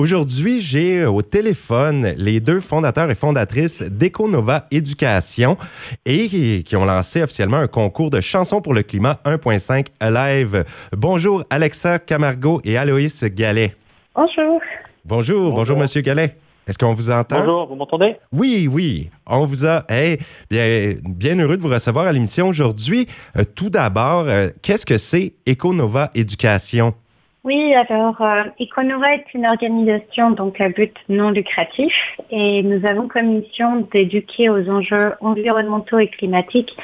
Aujourd'hui, j'ai au téléphone les deux fondateurs et fondatrices d'EcoNova Éducation et qui ont lancé officiellement un concours de chansons pour le climat 1.5 Alive. Bonjour Alexa Camargo et Aloïs Gallet. Bonjour. Bonjour, bonjour, Monsieur Gallet. Est-ce qu'on vous entend? Bonjour, vous m'entendez? Oui, oui. On vous a. Hey, bien, bien heureux de vous recevoir à l'émission aujourd'hui. Euh, tout d'abord, euh, qu'est-ce que c'est EcoNova Éducation? Oui, alors euh, Econova est une organisation donc à but non lucratif et nous avons comme mission d'éduquer aux enjeux environnementaux et climatiques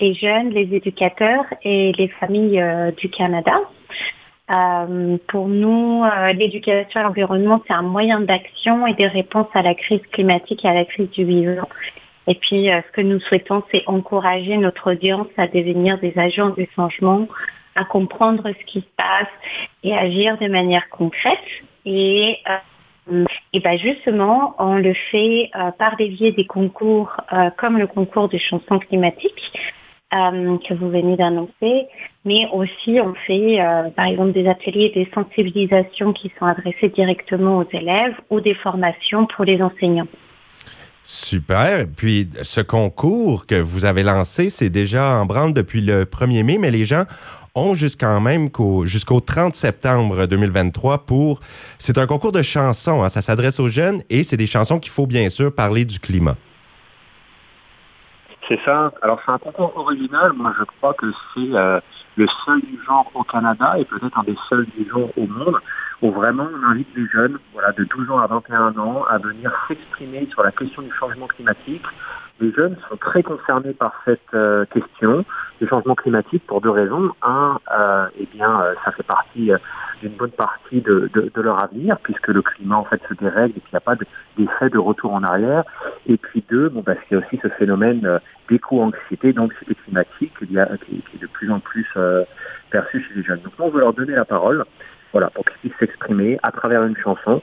les jeunes, les éducateurs et les familles euh, du Canada. Euh, pour nous, euh, l'éducation à l'environnement, c'est un moyen d'action et de réponse à la crise climatique et à la crise du vivant. Et puis, ce que nous souhaitons, c'est encourager notre audience à devenir des agents du changement à comprendre ce qui se passe et agir de manière concrète. Et, euh, et ben justement, on le fait euh, par des biais des concours euh, comme le concours de chansons climatiques que vous venez d'annoncer, mais aussi on fait par exemple des ateliers des sensibilisations qui sont adressés directement aux élèves ou des formations pour les enseignants. Super. Puis ce concours que vous avez lancé, c'est déjà en branle depuis le 1er mai, mais les gens jusqu'en même jusqu'au 30 septembre 2023 pour... C'est un concours de chansons, hein. ça s'adresse aux jeunes et c'est des chansons qu'il faut bien sûr parler du climat. C'est ça. Alors c'est un concours original. Moi je crois que c'est euh, le seul du genre au Canada et peut-être un des seuls du genre au monde où vraiment on invite les jeunes voilà, de 12 ans à 21 ans à venir s'exprimer sur la question du changement climatique, les jeunes sont très concernés par cette euh, question du changement climatique pour deux raisons. Un, euh, eh bien, euh, ça fait partie euh, d'une bonne partie de, leur avenir, puisque le climat en fait se dérègle et qu'il n'y a pas d'effet de, retour en arrière. Et puis deux, bon, bah, c'est aussi ce phénomène d'éco-anxiété, d'anxiété climatique, qui, est de plus en plus perçu chez les jeunes. Donc, on veut leur donner la parole, voilà, pour qu'ils puissent s'exprimer à travers une chanson.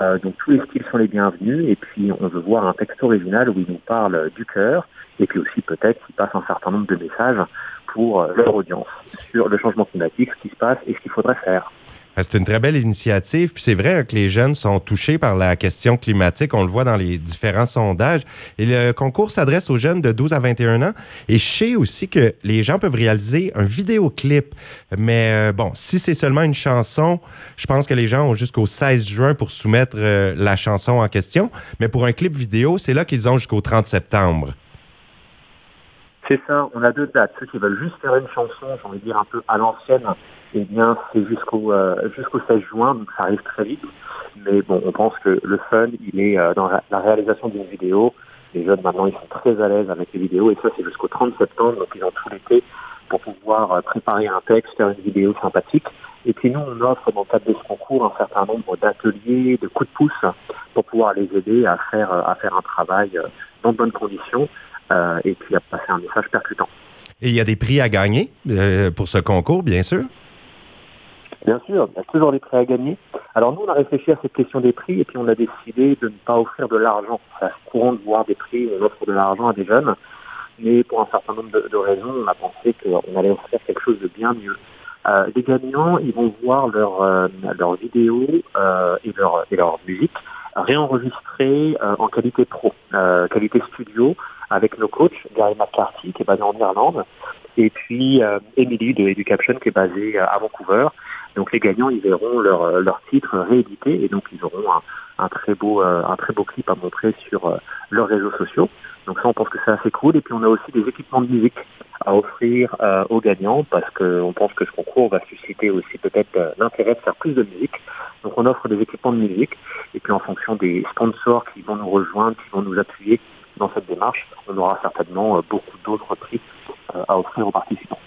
Euh, donc tous les styles sont les bienvenus et puis on veut voir un texte original où il nous parle du cœur et puis aussi peut-être qu'il passe un certain nombre de messages pour euh, leur audience sur le changement climatique, ce qui se passe et ce qu'il faudrait faire. C'est une très belle initiative. Puis c'est vrai que les jeunes sont touchés par la question climatique. On le voit dans les différents sondages. Et le concours s'adresse aux jeunes de 12 à 21 ans. Et je sais aussi que les gens peuvent réaliser un vidéoclip. Mais euh, bon, si c'est seulement une chanson, je pense que les gens ont jusqu'au 16 juin pour soumettre euh, la chanson en question. Mais pour un clip vidéo, c'est là qu'ils ont jusqu'au 30 septembre. C'est ça, on a deux dates. Ceux qui veulent juste faire une chanson, j'ai envie de dire un peu à l'ancienne, eh bien c'est jusqu'au euh, jusqu'au 16 juin, donc ça arrive très vite. Mais bon, on pense que le fun, il est euh, dans la réalisation d'une vidéo. Les jeunes maintenant, ils sont très à l'aise avec les vidéos et ça c'est jusqu'au 30 septembre, donc ils ont tout l'été pour pouvoir euh, préparer un texte, faire une vidéo sympathique. Et puis nous, on offre dans le cadre de ce concours un certain nombre d'ateliers, de coups de pouce pour pouvoir les aider à faire, à faire un travail dans de bonnes conditions et puis à passer un message percutant. Et il y a des prix à gagner pour ce concours, bien sûr? Bien sûr, il y a toujours des prix à gagner. Alors nous, on a réfléchi à cette question des prix et puis on a décidé de ne pas offrir de l'argent. Courant de voir des prix, on offre de l'argent à des jeunes, mais pour un certain nombre de, raisons, on a pensé qu'on allait offrir quelque chose de bien mieux. Euh, les gagnants, ils vont voir leurs euh, vidéos euh, et, leur, et musique réenregistrées en qualité pro, qualité studio, avec nos coachs, Gary McCarthy, qui est basé en Irlande, et puis Emily de Education, qui est basée à Vancouver. Donc les gagnants, ils verront leur, euh, leur titre réédité et donc ils auront un, un très beau euh, très beau clip à montrer sur euh, leurs réseaux sociaux. Donc ça, on pense que c'est assez cool. Et puis on a aussi des équipements de musique à offrir aux gagnants parce qu'on pense que ce concours va susciter aussi peut-être l'intérêt de faire plus de musique. Donc on offre des équipements de musique et puis en fonction des sponsors qui vont nous rejoindre, qui vont nous appuyer dans cette démarche, on aura certainement beaucoup d'autres prix à offrir aux participants.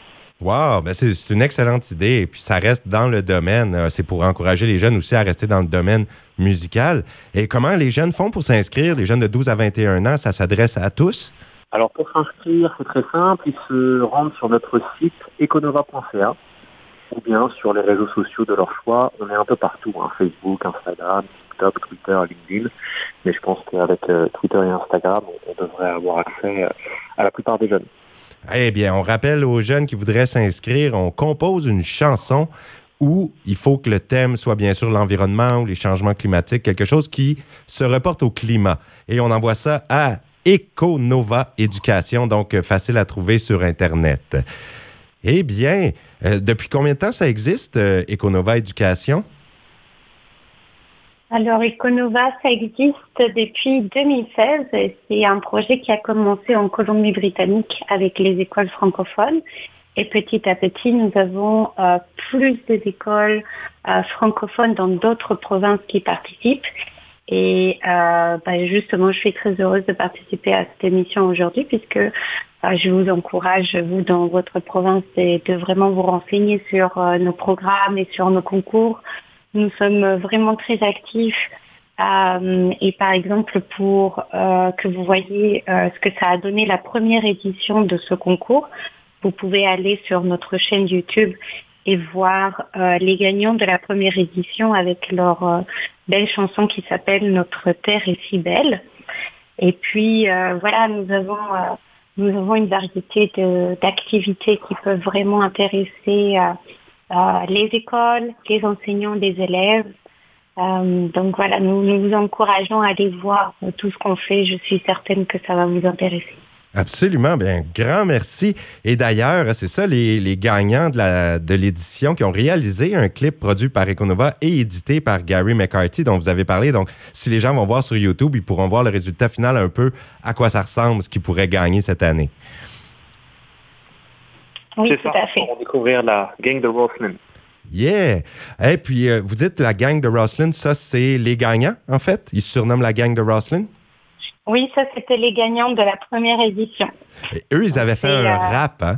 Wow, ben c'est une excellente idée. Et puis ça reste dans le domaine. Euh, c'est pour encourager les jeunes aussi à rester dans le domaine musical. Et comment les jeunes font pour s'inscrire? Les jeunes de 12 à 21 ans, ça s'adresse à tous? Alors pour s'inscrire, c'est très simple. Ils se rendent sur notre site econova.ca ou bien sur les réseaux sociaux de leur choix. On est un peu partout, hein, Facebook, Instagram, TikTok, Twitter, LinkedIn. Mais je pense qu'avec euh, Twitter et Instagram, on devrait avoir accès euh, à la plupart des jeunes. Eh bien, on rappelle aux jeunes qui voudraient s'inscrire, on compose une chanson où il faut que le thème soit bien sûr l'environnement ou les changements climatiques, quelque chose qui se reporte au climat. Et on envoie ça à Econova Éducation, donc euh, facile à trouver sur Internet. Eh bien, euh, depuis combien de temps ça existe, euh, Econova Éducation? Alors, Econova, ça existe depuis 2016. C'est un projet qui a commencé en Colombie-Britannique avec les écoles francophones. Et petit à petit, nous avons euh, plus d'écoles euh, francophones dans d'autres provinces qui participent. Et euh, bah, justement, je suis très heureuse de participer à cette émission aujourd'hui puisque je vous encourage, vous, dans votre province, de vraiment vous renseigner sur nos programmes et sur nos concours nous sommes vraiment très actifs. Euh, et par exemple, pour euh, que vous voyez euh, ce que ça a donné la première édition de ce concours, vous pouvez aller sur notre chaîne YouTube et voir les gagnants de la première édition avec leur belle chanson qui s'appelle Notre Terre est si belle. Et puis voilà, nous avons nous avons une variété d'activités qui peuvent vraiment intéresser euh, les écoles, les enseignants, les élèves. Euh, donc voilà, nous, vous encourageons à aller voir tout ce qu'on fait. Je suis certaine que ça va vous intéresser. Absolument, bien, grand merci. Et d'ailleurs, c'est ça, les, les, gagnants de l'édition qui ont réalisé un clip produit par Econova et édité par Gary McCarthy, dont vous avez parlé. Donc, si les gens vont voir sur YouTube, ils pourront voir le résultat final un peu à quoi ça ressemble, ce qu'ils pourraient gagner cette année. Oui, tout à fait. Pour découvrir la gang de Roslyn. Yeah! Et puis, euh, vous dites la gang de Roslyn, ça, c'est les gagnants, en fait? Ils se surnomment la gang de Roslyn? Oui, ça, c'était les gagnants de la première édition. eux, ils avaient fait un euh, rap, hein?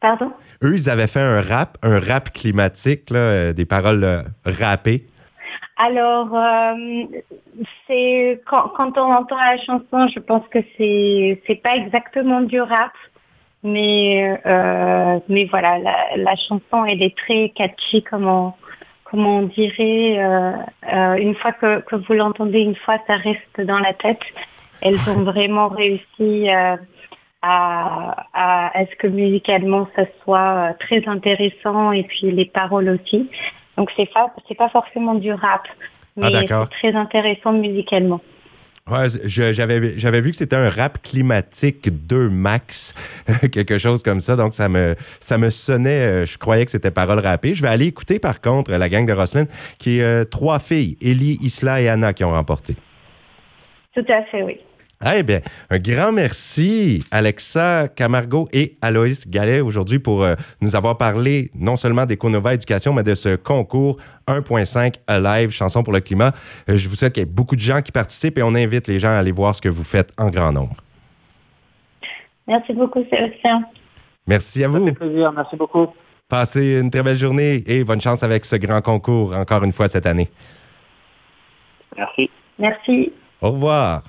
Pardon? Eux, ils avaient fait un rap, un rap climatique, là, euh, des paroles rappées. Alors, c'est quand, quand, on entend la chanson, je pense que c'est c'est pas exactement du rap, mais, euh, mais voilà, la, chanson, elle est très catchy, comme on, on dirait. Euh, euh, une fois que, que vous l'entendez, une fois, ça reste dans la tête. Elles ont vraiment réussi à, à, ce que musicalement, ça soit très intéressant et puis les paroles aussi. Donc, c'est pas, c'est pas forcément du rap, ah, mais c'est très intéressant musicalement. Ouais, j'avais, vu que c'était un rap climatique 2 max, quelque chose comme ça. Donc, ça me, ça me sonnait, euh, je croyais que c'était parole rappée. Je vais aller écouter, par contre, la gang de Roslyn, qui est euh, trois filles, Ellie, Isla et Anna, qui ont remporté. Tout à fait, oui. Eh bien, un grand merci, Alexa Camargo et Aloïs Gallet, aujourd'hui, pour euh, nous avoir parlé non seulement d'Econova Éducation, mais de ce concours 1.5 Alive, chanson pour le climat. Euh, je vous souhaite qu'il y ait beaucoup de gens qui participent et on invite les gens à aller voir ce que vous faites en grand nombre. Merci beaucoup, Sébastien. Merci à vous. Ça fait plaisir. Merci beaucoup. Passez une très belle journée et bonne chance avec ce grand concours encore une fois cette année. Merci. Merci. Au revoir.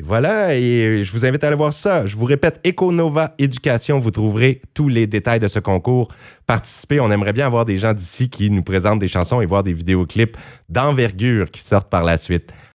Voilà, et je vous invite à aller voir ça. Je vous répète, Econova Éducation, vous trouverez tous les détails de ce concours. Participez, on aimerait bien avoir des gens d'ici qui nous présentent des chansons et voir des vidéoclips d'envergure qui sortent par la suite.